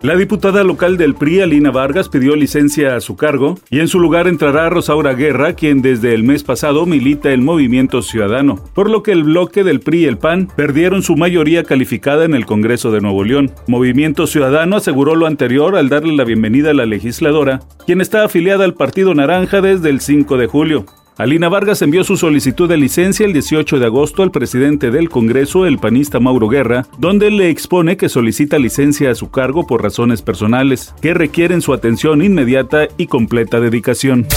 La diputada local del PRI, Alina Vargas, pidió licencia a su cargo y en su lugar entrará Rosaura Guerra, quien desde el mes pasado milita el Movimiento Ciudadano, por lo que el bloque del PRI y el PAN perdieron su mayoría calificada en el Congreso de Nuevo León. Movimiento Ciudadano aseguró lo anterior al darle la bienvenida a la legisladora, quien está afiliada al Partido Naranja desde el 5 de julio. Alina Vargas envió su solicitud de licencia el 18 de agosto al presidente del Congreso, el panista Mauro Guerra, donde le expone que solicita licencia a su cargo por razones personales, que requieren su atención inmediata y completa dedicación.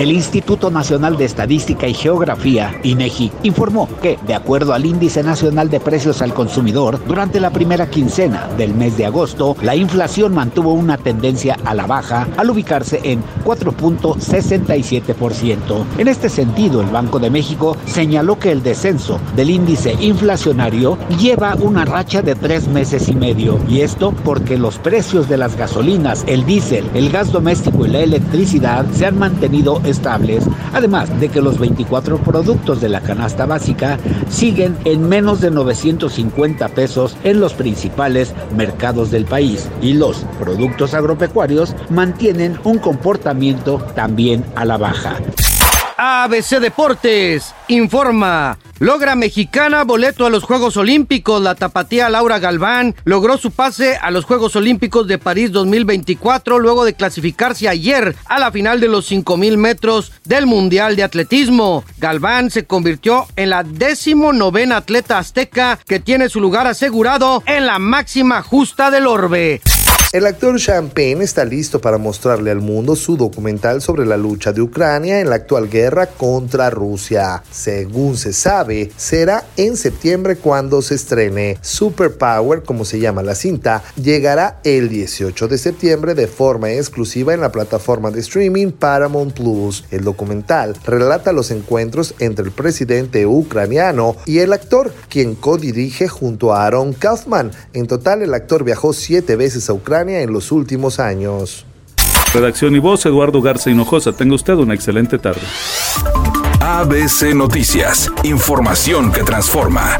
El Instituto Nacional de Estadística y Geografía, INEGI, informó que, de acuerdo al Índice Nacional de Precios al Consumidor, durante la primera quincena del mes de agosto, la inflación mantuvo una tendencia a la baja al ubicarse en 4.67%. En este sentido, el Banco de México señaló que el descenso del índice inflacionario lleva una racha de tres meses y medio, y esto porque los precios de las gasolinas, el diésel, el gas doméstico y la electricidad se han mantenido estables, además de que los 24 productos de la canasta básica siguen en menos de 950 pesos en los principales mercados del país y los productos agropecuarios mantienen un comportamiento también a la baja. ABC Deportes informa. Logra Mexicana boleto a los Juegos Olímpicos. La tapatía Laura Galván logró su pase a los Juegos Olímpicos de París 2024 luego de clasificarse ayer a la final de los 5000 metros del Mundial de Atletismo. Galván se convirtió en la décimo novena atleta azteca que tiene su lugar asegurado en la máxima justa del orbe. El actor Champagne está listo para mostrarle al mundo su documental sobre la lucha de Ucrania en la actual guerra contra Rusia. Según se sabe, será en septiembre cuando se estrene. Superpower, como se llama la cinta, llegará el 18 de septiembre de forma exclusiva en la plataforma de streaming Paramount Plus. El documental relata los encuentros entre el presidente ucraniano y el actor, quien co-dirige junto a Aaron Kaufman. En total, el actor viajó siete veces a Ucrania en los últimos años. Redacción y voz, Eduardo Garza Hinojosa. Tenga usted una excelente tarde. ABC Noticias, información que transforma.